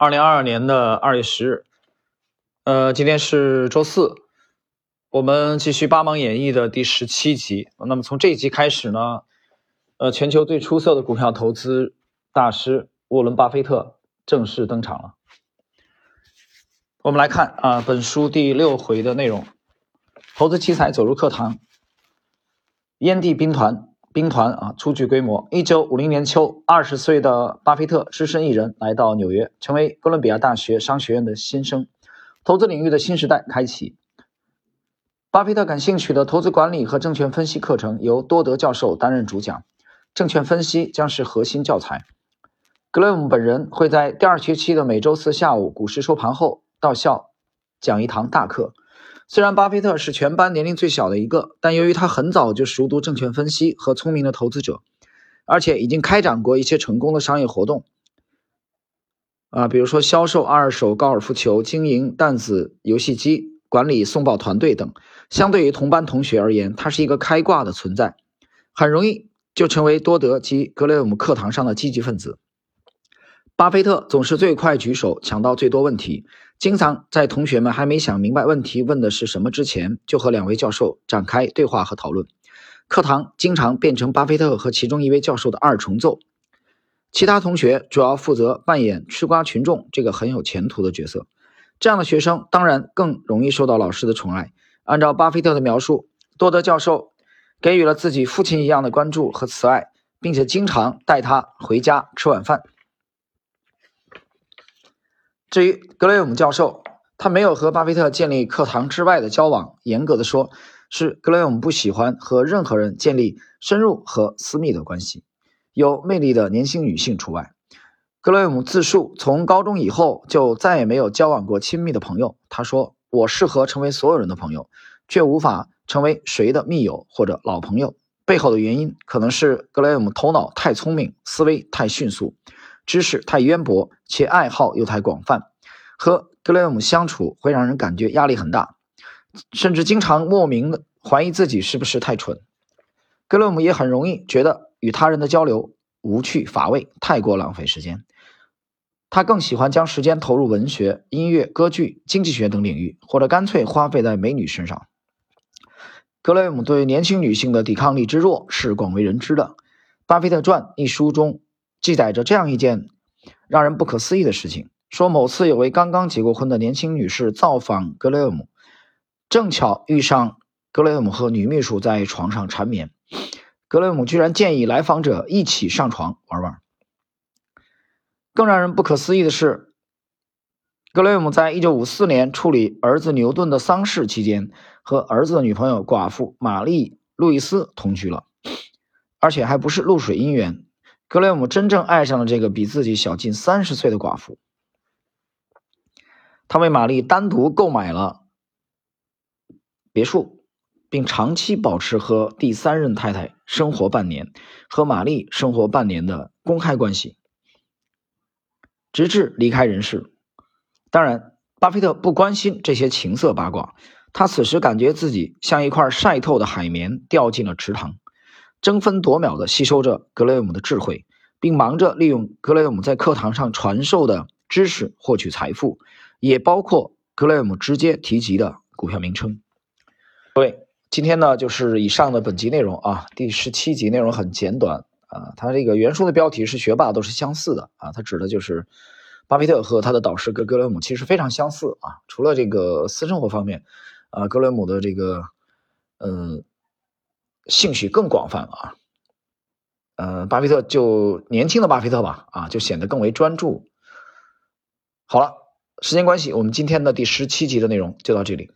二零二二年的二月十日，呃，今天是周四，我们继续《八芒演义》的第十七集。那么从这一集开始呢，呃，全球最出色的股票投资大师沃伦·巴菲特正式登场了。我们来看啊，本书第六回的内容：投资奇才走入课堂，烟蒂兵团。兵团啊，初具规模。一九五零年秋，二十岁的巴菲特只身一人来到纽约，成为哥伦比亚大学商学院的新生。投资领域的新时代开启。巴菲特感兴趣的投资管理和证券分析课程由多德教授担任主讲，证券分析将是核心教材。格雷厄姆本人会在第二学期的每周四下午股市收盘后到校讲一堂大课。虽然巴菲特是全班年龄最小的一个，但由于他很早就熟读证券分析和聪明的投资者，而且已经开展过一些成功的商业活动，啊，比如说销售二手高尔夫球、经营弹子游戏机、管理送报团队等，相对于同班同学而言，他是一个开挂的存在，很容易就成为多德及格雷厄姆课堂上的积极分子。巴菲特总是最快举手，抢到最多问题，经常在同学们还没想明白问题问的是什么之前，就和两位教授展开对话和讨论。课堂经常变成巴菲特和其中一位教授的二重奏，其他同学主要负责扮演吃瓜群众这个很有前途的角色。这样的学生当然更容易受到老师的宠爱。按照巴菲特的描述，多德教授给予了自己父亲一样的关注和慈爱，并且经常带他回家吃晚饭。至于格雷厄姆教授，他没有和巴菲特建立课堂之外的交往。严格的说，是格雷厄姆不喜欢和任何人建立深入和私密的关系，有魅力的年轻女性除外。格雷厄姆自述，从高中以后就再也没有交往过亲密的朋友。他说：“我适合成为所有人的朋友，却无法成为谁的密友或者老朋友。背后的原因可能是格雷厄姆头脑太聪明，思维太迅速。”知识太渊博，且爱好又太广泛，和格雷厄姆相处会让人感觉压力很大，甚至经常莫名的怀疑自己是不是太蠢。格雷厄姆也很容易觉得与他人的交流无趣乏味，太过浪费时间。他更喜欢将时间投入文学、音乐、歌剧、经济学等领域，或者干脆花费在美女身上。格雷厄姆对年轻女性的抵抗力之弱是广为人知的，《巴菲特传》一书中。记载着这样一件让人不可思议的事情：说某次有位刚刚结过婚的年轻女士造访格雷厄姆，正巧遇上格雷厄姆和女秘书在床上缠绵，格雷厄姆居然建议来访者一起上床玩玩。更让人不可思议的是，格雷厄姆在一九五四年处理儿子牛顿的丧事期间，和儿子的女朋友寡妇玛丽·路易斯同居了，而且还不是露水姻缘。格雷姆真正爱上了这个比自己小近三十岁的寡妇，他为玛丽单独购买了别墅，并长期保持和第三任太太生活半年、和玛丽生活半年的公开关系，直至离开人世。当然，巴菲特不关心这些情色八卦，他此时感觉自己像一块晒透的海绵掉进了池塘。争分夺秒地吸收着格雷厄姆的智慧，并忙着利用格雷厄姆在课堂上传授的知识获取财富，也包括格雷厄姆直接提及的股票名称。各位，今天呢就是以上的本集内容啊。第十七集内容很简短啊，它这个原书的标题是“学霸都是相似的”啊，它指的就是巴菲特和他的导师格格雷厄姆其实非常相似啊。除了这个私生活方面，啊，格雷厄姆的这个嗯。兴趣更广泛了啊，嗯，巴菲特就年轻的巴菲特吧，啊，就显得更为专注。好了，时间关系，我们今天的第十七集的内容就到这里。